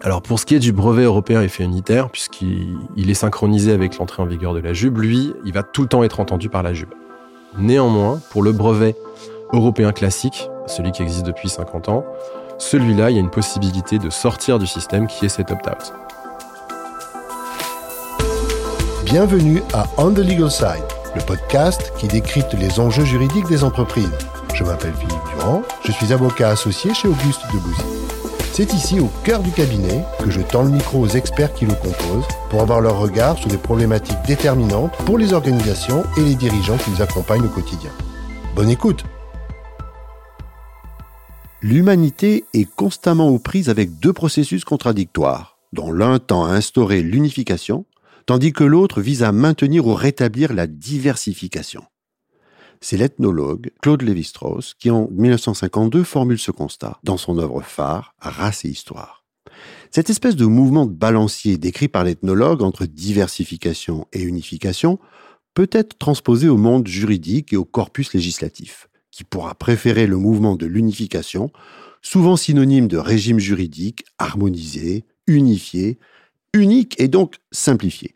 Alors pour ce qui est du brevet européen effet unitaire, puisqu'il est synchronisé avec l'entrée en vigueur de la JUB, lui, il va tout le temps être entendu par la JUB. Néanmoins, pour le brevet européen classique, celui qui existe depuis 50 ans, celui-là, il y a une possibilité de sortir du système qui est cet opt-out. Bienvenue à On the Legal Side, le podcast qui décrypte les enjeux juridiques des entreprises. Je m'appelle Philippe Durand, je suis avocat associé chez Auguste Debouzy. C'est ici, au cœur du cabinet, que je tends le micro aux experts qui le composent pour avoir leur regard sur des problématiques déterminantes pour les organisations et les dirigeants qui les accompagnent au quotidien. Bonne écoute L'humanité est constamment aux prises avec deux processus contradictoires, dont l'un tend à instaurer l'unification, tandis que l'autre vise à maintenir ou rétablir la diversification. C'est l'ethnologue Claude Lévi-Strauss qui, en 1952, formule ce constat dans son œuvre phare Race et Histoire. Cette espèce de mouvement balancier décrit par l'ethnologue entre diversification et unification peut être transposé au monde juridique et au corpus législatif, qui pourra préférer le mouvement de l'unification, souvent synonyme de régime juridique harmonisé, unifié, unique et donc simplifié.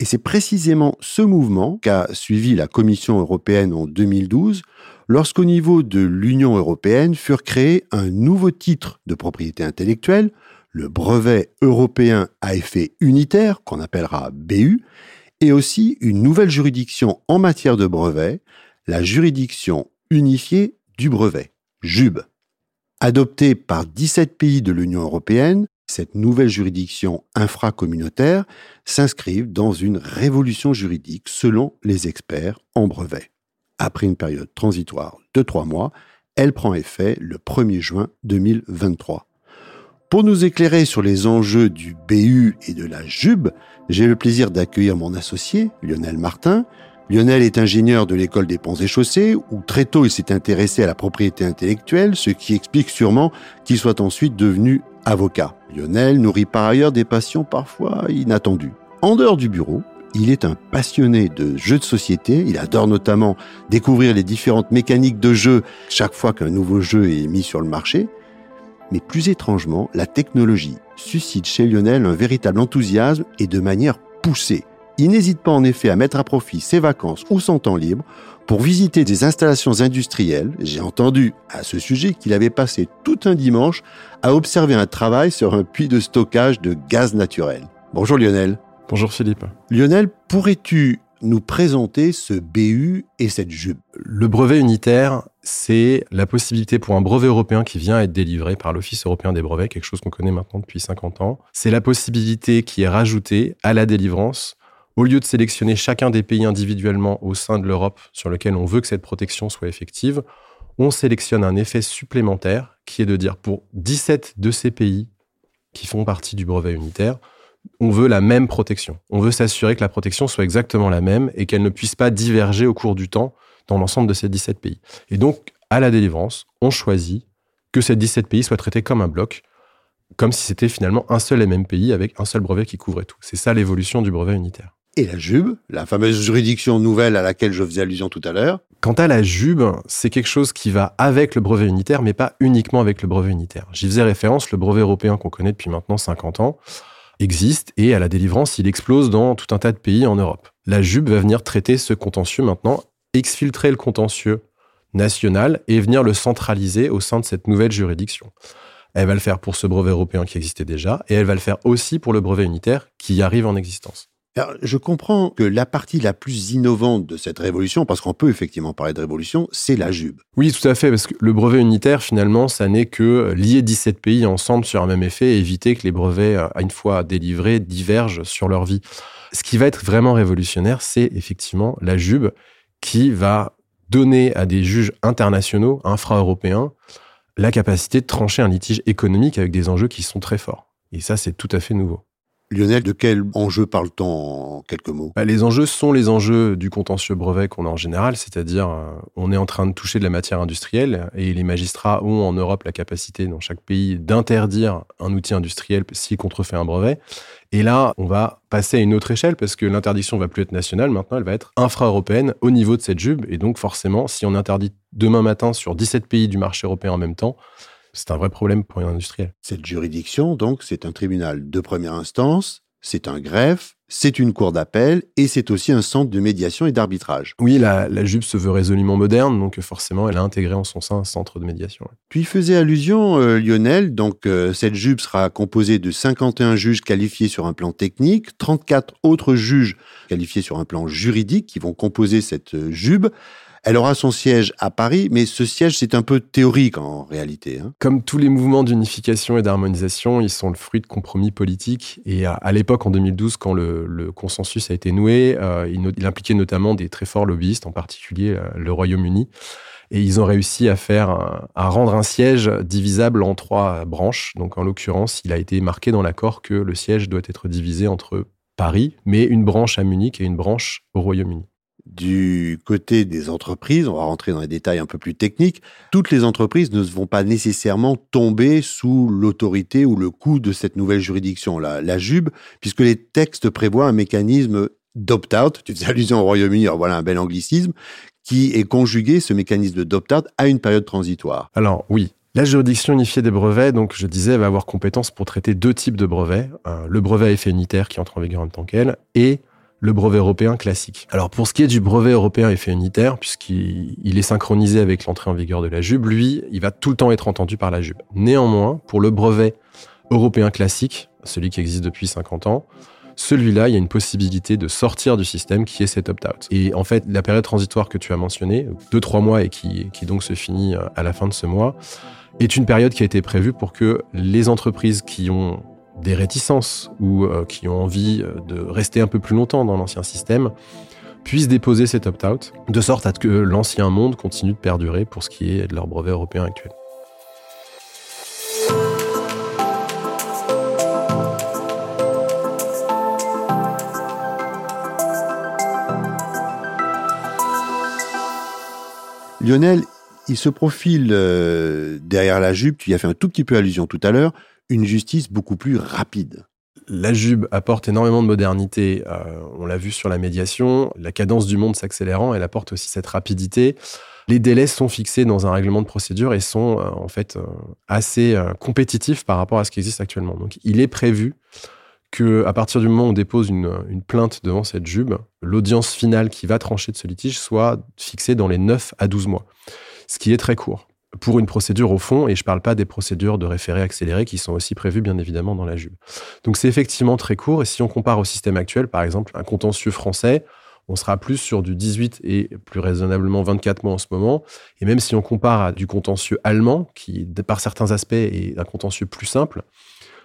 Et c'est précisément ce mouvement qu'a suivi la Commission européenne en 2012, lorsqu'au niveau de l'Union européenne furent créés un nouveau titre de propriété intellectuelle, le brevet européen à effet unitaire, qu'on appellera BU, et aussi une nouvelle juridiction en matière de brevet, la juridiction unifiée du brevet, JUB. Adoptée par 17 pays de l'Union européenne, cette nouvelle juridiction infracommunautaire s'inscrivent dans une révolution juridique selon les experts en brevet. Après une période transitoire de trois mois, elle prend effet le 1er juin 2023. Pour nous éclairer sur les enjeux du BU et de la JUB, j'ai le plaisir d'accueillir mon associé, Lionel Martin. Lionel est ingénieur de l'école des ponts et chaussées, où très tôt il s'est intéressé à la propriété intellectuelle, ce qui explique sûrement qu'il soit ensuite devenu avocat. Lionel nourrit par ailleurs des passions parfois inattendues. En dehors du bureau, il est un passionné de jeux de société. Il adore notamment découvrir les différentes mécaniques de jeu chaque fois qu'un nouveau jeu est mis sur le marché. Mais plus étrangement, la technologie suscite chez Lionel un véritable enthousiasme et de manière poussée. Il n'hésite pas en effet à mettre à profit ses vacances ou son temps libre pour visiter des installations industrielles. J'ai entendu à ce sujet qu'il avait passé tout un dimanche à observer un travail sur un puits de stockage de gaz naturel. Bonjour Lionel. Bonjour Philippe. Lionel, pourrais-tu nous présenter ce BU et cette JUB Le brevet unitaire, c'est la possibilité pour un brevet européen qui vient être délivré par l'Office européen des brevets, quelque chose qu'on connaît maintenant depuis 50 ans. C'est la possibilité qui est rajoutée à la délivrance au lieu de sélectionner chacun des pays individuellement au sein de l'Europe sur lequel on veut que cette protection soit effective, on sélectionne un effet supplémentaire qui est de dire pour 17 de ces pays qui font partie du brevet unitaire, on veut la même protection. On veut s'assurer que la protection soit exactement la même et qu'elle ne puisse pas diverger au cours du temps dans l'ensemble de ces 17 pays. Et donc, à la délivrance, on choisit que ces 17 pays soient traités comme un bloc, comme si c'était finalement un seul et même pays avec un seul brevet qui couvrait tout. C'est ça l'évolution du brevet unitaire et la JUB, la fameuse juridiction nouvelle à laquelle je faisais allusion tout à l'heure. Quant à la JUB, c'est quelque chose qui va avec le brevet unitaire, mais pas uniquement avec le brevet unitaire. J'y faisais référence, le brevet européen qu'on connaît depuis maintenant 50 ans existe et à la délivrance, il explose dans tout un tas de pays en Europe. La JUB va venir traiter ce contentieux maintenant, exfiltrer le contentieux national et venir le centraliser au sein de cette nouvelle juridiction. Elle va le faire pour ce brevet européen qui existait déjà et elle va le faire aussi pour le brevet unitaire qui arrive en existence je comprends que la partie la plus innovante de cette révolution, parce qu'on peut effectivement parler de révolution, c'est la JUB. Oui, tout à fait, parce que le brevet unitaire, finalement, ça n'est que lier 17 pays ensemble sur un même effet et éviter que les brevets, à euh, une fois délivrés, divergent sur leur vie. Ce qui va être vraiment révolutionnaire, c'est effectivement la JUB qui va donner à des juges internationaux, infra-européens, la capacité de trancher un litige économique avec des enjeux qui sont très forts. Et ça, c'est tout à fait nouveau. Lionel, de quel enjeu parle-t-on en quelques mots? Bah, Les enjeux sont les enjeux du contentieux brevet qu'on a en général, c'est-à-dire euh, on est en train de toucher de la matière industrielle et les magistrats ont en Europe la capacité dans chaque pays d'interdire un outil industriel s'il contrefait un brevet. Et là, on va passer à une autre échelle parce que l'interdiction va plus être nationale, maintenant elle va être infra-européenne au niveau de cette jube. Et donc forcément, si on interdit demain matin sur 17 pays du marché européen en même temps, C'est un vrai problème pour un industriel. Cette juridiction, donc, c'est un tribunal de première instance, c'est un greffe, c'est une cour d'appel et c'est aussi un centre de médiation et d'arbitrage. Oui, la, la jupe se veut résolument moderne, donc forcément, elle a intégré en son sein un centre de médiation. Tu y faisais allusion, euh, Lionel, donc euh, cette jupe sera composée de 51 juges qualifiés sur un plan technique, 34 autres juges qualifiés sur un plan juridique qui vont composer cette euh, jupe. Elle aura son siège à Paris, mais ce siège, c'est un peu théorique en réalité. Hein. Comme tous les mouvements d'unification et d'harmonisation, ils sont le fruit de compromis politiques. Et à, l'époque, en 2012, quand le, consensus a été noué, euh, il, il, impliquait notamment des très forts lobbyistes, en particulier euh, le Royaume-Uni. Et ils ont réussi à faire, à rendre un siège divisable en trois branches. Donc, en l'occurrence, il a été marqué dans l'accord que le siège doit être divisé entre Paris, mais une branche à Munich et une branche au Royaume-Uni. Du côté des entreprises, on va rentrer dans les détails un peu plus techniques, toutes les entreprises ne vont pas nécessairement tomber sous l'autorité ou le coup de cette nouvelle juridiction, la, la JUB, puisque les textes prévoient un mécanisme d'opt-out, tu faisais allusion au Royaume-Uni, voilà un bel anglicisme, qui est conjugué, ce mécanisme d'opt-out, à une période transitoire. Alors oui, la juridiction unifiée des brevets, donc je disais, va avoir compétence pour traiter deux types de brevets. Le brevet à effet unitaire qui entre en vigueur en temps qu'elle et le brevet européen classique. Alors pour ce qui est du brevet européen effet unitaire, puisqu'il est synchronisé avec l'entrée en vigueur de la JUB, lui, il va tout le temps être entendu par la JUB. Néanmoins, pour le brevet européen classique, celui qui existe depuis 50 ans, celui-là, il y a une possibilité de sortir du système qui est cet opt-out. Et en fait, la période transitoire que tu as mentionnée, 2-3 mois et qui, donc se finit euh, à la fin de ce mois, est une période qui a été prévue pour que les entreprises qui ont des réticences ou euh, qui ont envie euh, de rester un peu plus longtemps dans l'ancien système puissent déposer cet opt-out, de sorte à ce que l'ancien monde continue de perdurer pour ce qui est de leur brevet européen actuel. Lionel, il se profile euh, derrière la jupe, tu y as fait un tout petit peu allusion tout à l'heure, une justice beaucoup plus rapide. La JUB apporte énormément de modernité. Euh, on l'a vu sur la médiation. La cadence du monde s'accélérant, elle apporte aussi cette rapidité. Les délais sont fixés dans un règlement de procédure et sont euh, en fait euh, assez compétitifs par rapport à ce qui existe actuellement. Donc, il est prévu que à partir du moment où on dépose une, une plainte devant cette JUB, l'audience finale qui va trancher de ce litige soit fixée dans les 9 à 12 mois, ce qui est très court pour une procédure au fond, et je ne parle pas des procédures de référé accéléré qui sont aussi prévues bien évidemment dans la JUB. Donc c'est effectivement très court, et si on compare au système actuel, par exemple, un contentieux français, on sera plus sur du 18 et plus raisonnablement 24 mois en ce moment. Et même si on compare à du contentieux allemand, qui par certains aspects est un contentieux plus simple,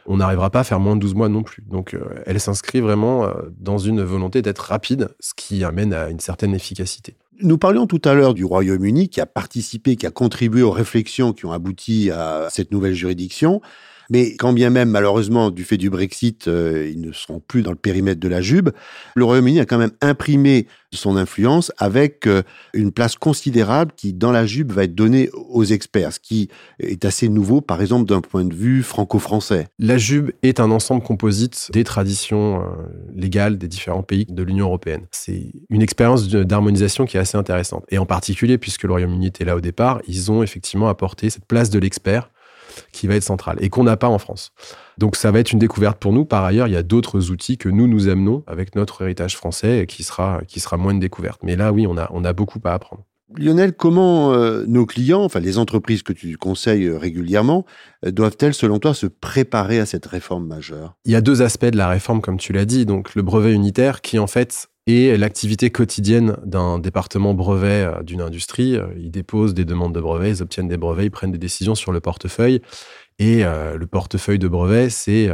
on n'arrivera pas à faire moins de 12 mois non plus. Donc euh, elle s'inscrit vraiment euh, dans une volonté d'être rapide, ce qui amène à une certaine efficacité. Nous parlions tout à l'heure du Royaume-Uni qui a participé, qui a contribué aux réflexions qui ont abouti à cette nouvelle juridiction. Mais quand bien même, malheureusement, du fait du Brexit, euh, ils ne seront plus dans le périmètre de la JUB, le Royaume-Uni a quand même imprimé son influence avec euh, une place considérable qui, dans la JUB, va être donnée aux experts, ce qui est assez nouveau, par exemple, d'un point de vue franco-français. La JUB est un ensemble composite des traditions euh, légales des différents pays de l'Union européenne. C'est une expérience d'harmonisation qui est assez intéressante. Et en particulier, puisque le Royaume-Uni était là au départ, ils ont effectivement apporté cette place de l'expert qui va être centrale et qu'on n'a pas en France. Donc ça va être une découverte pour nous. Par ailleurs, il y a d'autres outils que nous nous amenons avec notre héritage français et qui sera qui sera moins de découverte. Mais là, oui, on a on a beaucoup à apprendre. Lionel, comment euh, nos clients, enfin les entreprises que tu conseilles euh, régulièrement, euh, doivent-elles, selon toi, se préparer à cette réforme majeure? Il y a deux aspects de la réforme, comme tu l'as dit. Donc le brevet unitaire, qui en fait est l'activité quotidienne d'un département brevet euh, d'une industrie. Euh, ils déposent des demandes de brevets, ils obtiennent des brevets, ils prennent des décisions sur le portefeuille. Et euh, le portefeuille de brevets, c'est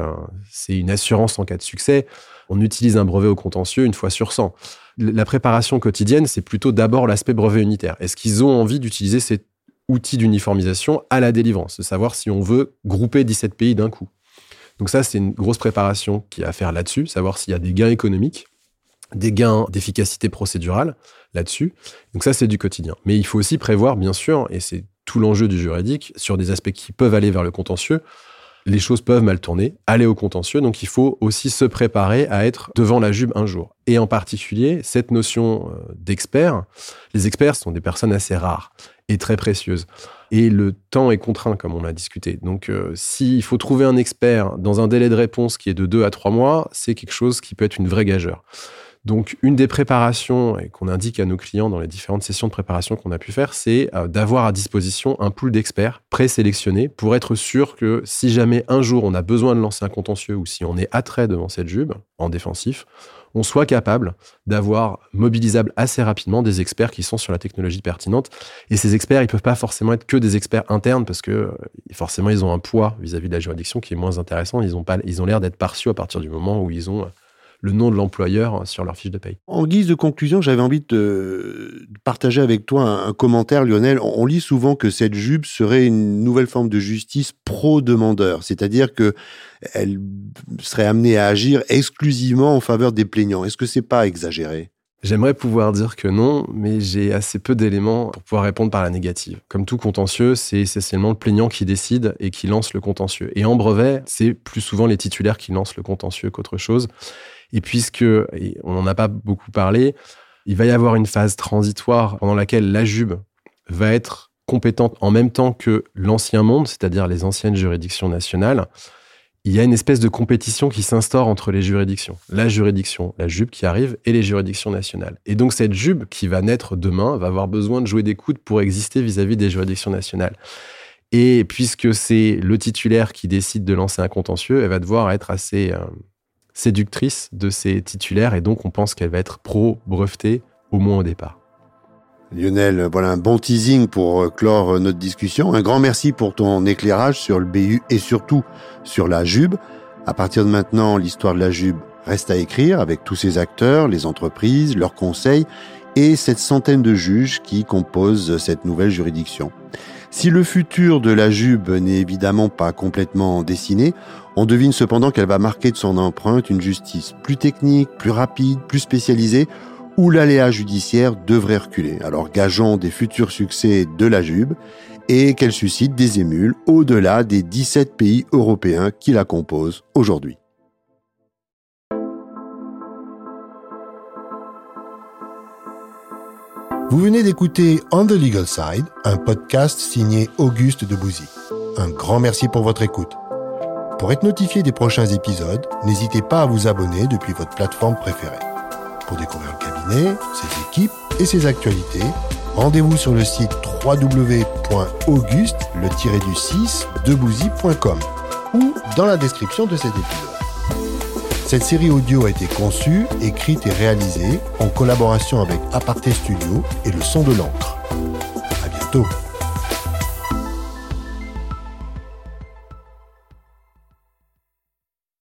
c'est une assurance en cas de succès. On utilise un brevet au contentieux une fois sur 100. La préparation quotidienne, c'est plutôt d'abord l'aspect brevet unitaire. Est-ce qu'ils ont envie d'utiliser cet outil d'uniformisation à la délivrance, de savoir si on veut grouper 17 pays d'un coup Donc ça, c'est une grosse préparation qui a à faire là-dessus, savoir s'il y a des gains économiques des gains d'efficacité procédurale là-dessus. Donc ça, c'est du quotidien. Mais il faut aussi prévoir, bien sûr, et c'est tout l'enjeu du juridique, sur des aspects qui peuvent aller vers le contentieux. Les choses peuvent mal tourner, aller au contentieux, donc il faut aussi se préparer à être devant la jupe un jour. Et en particulier, cette notion euh, d'expert, les experts sont des personnes assez rares et très précieuses. Et le temps est contraint, comme on l'a discuté. Donc, euh, s'il faut trouver un expert dans un délai de réponse qui est de 2 à 3 mois, c'est quelque chose qui peut être une vraie gageure. Donc, une des préparations qu'on indique à nos clients dans les différentes sessions de préparation qu'on a pu faire, c'est euh, d'avoir à disposition un pool d'experts présélectionnés pour être sûr que si jamais un jour on a besoin de lancer un contentieux ou si on est attrait devant cette jube en défensif, on soit capable d'avoir mobilisable assez rapidement des experts qui sont sur la technologie pertinente. Et ces experts, ils peuvent pas forcément être que des experts internes parce que euh, forcément, ils ont un poids vis-à-vis de la juridiction qui est moins intéressant. Ils ont pas, ils ont l'air d'être partiaux à partir du moment où ils ont le nom de l'employeur sur leur fiche de paye. En guise de conclusion, j'avais envie de partager avec toi un, commentaire, Lionel. On lit souvent que cette jupe serait une nouvelle forme de justice pro-demandeur, c'est-à-dire que elle serait amenée à agir exclusivement en faveur des plaignants. Est-ce que c'est pas exagéré? J'aimerais pouvoir dire que non, mais j'ai assez peu d'éléments pour pouvoir répondre par la négative. Comme tout contentieux, c'est essentiellement le plaignant qui décide et qui lance le contentieux. Et en brevet, c'est plus souvent les titulaires qui lancent le contentieux qu'autre chose. Et puisque, on n'en a pas beaucoup parlé, il va y avoir une phase transitoire pendant laquelle la JUB va être compétente en même temps que l'ancien monde, c'est-à-dire les anciennes juridictions nationales. Il y a une espèce de compétition qui s'instaure entre les juridictions. La juridiction, la JUB qui arrive, et les juridictions nationales. Et donc cette JUB qui va naître demain va avoir besoin de jouer des coudes pour exister vis-à-vis des juridictions nationales. Et puisque c'est le titulaire qui décide de lancer un contentieux, elle va devoir être assez, euh, séductrice de ses titulaires et donc on pense qu'elle va être pro-brevetée au moins au départ. Lionel, voilà un bon teasing pour euh, clore euh, notre discussion. Un grand merci pour ton éclairage sur le BU et surtout sur la JUB. À partir de maintenant, l'histoire de la JUB reste à écrire avec tous ses acteurs, les entreprises, leurs conseils et cette centaine de juges qui composent cette nouvelle juridiction. Si le futur de la JUB n'est évidemment pas complètement dessiné, on devine cependant qu'elle va marquer de son empreinte une justice plus technique, plus rapide, plus spécialisée, où l'aléa judiciaire devrait reculer. Alors gageons des futurs succès de la JUB et qu'elle suscite des émules au-delà des 17 pays européens qui la composent aujourd'hui. Vous venez d'écouter On the Legal Side, un podcast signé Auguste Debouzy. Un grand merci pour votre écoute. Pour être notifié des prochains épisodes, n'hésitez pas à vous abonner depuis votre plateforme préférée. Pour découvrir le cabinet, ses équipes et ses actualités, rendez-vous sur le site www.auguste-du6debouzy.com ou dans la description de cet épisode. Cette série audio a été conçue, écrite et réalisée en collaboration avec Aparté Studio et le son de l'encre. À bientôt!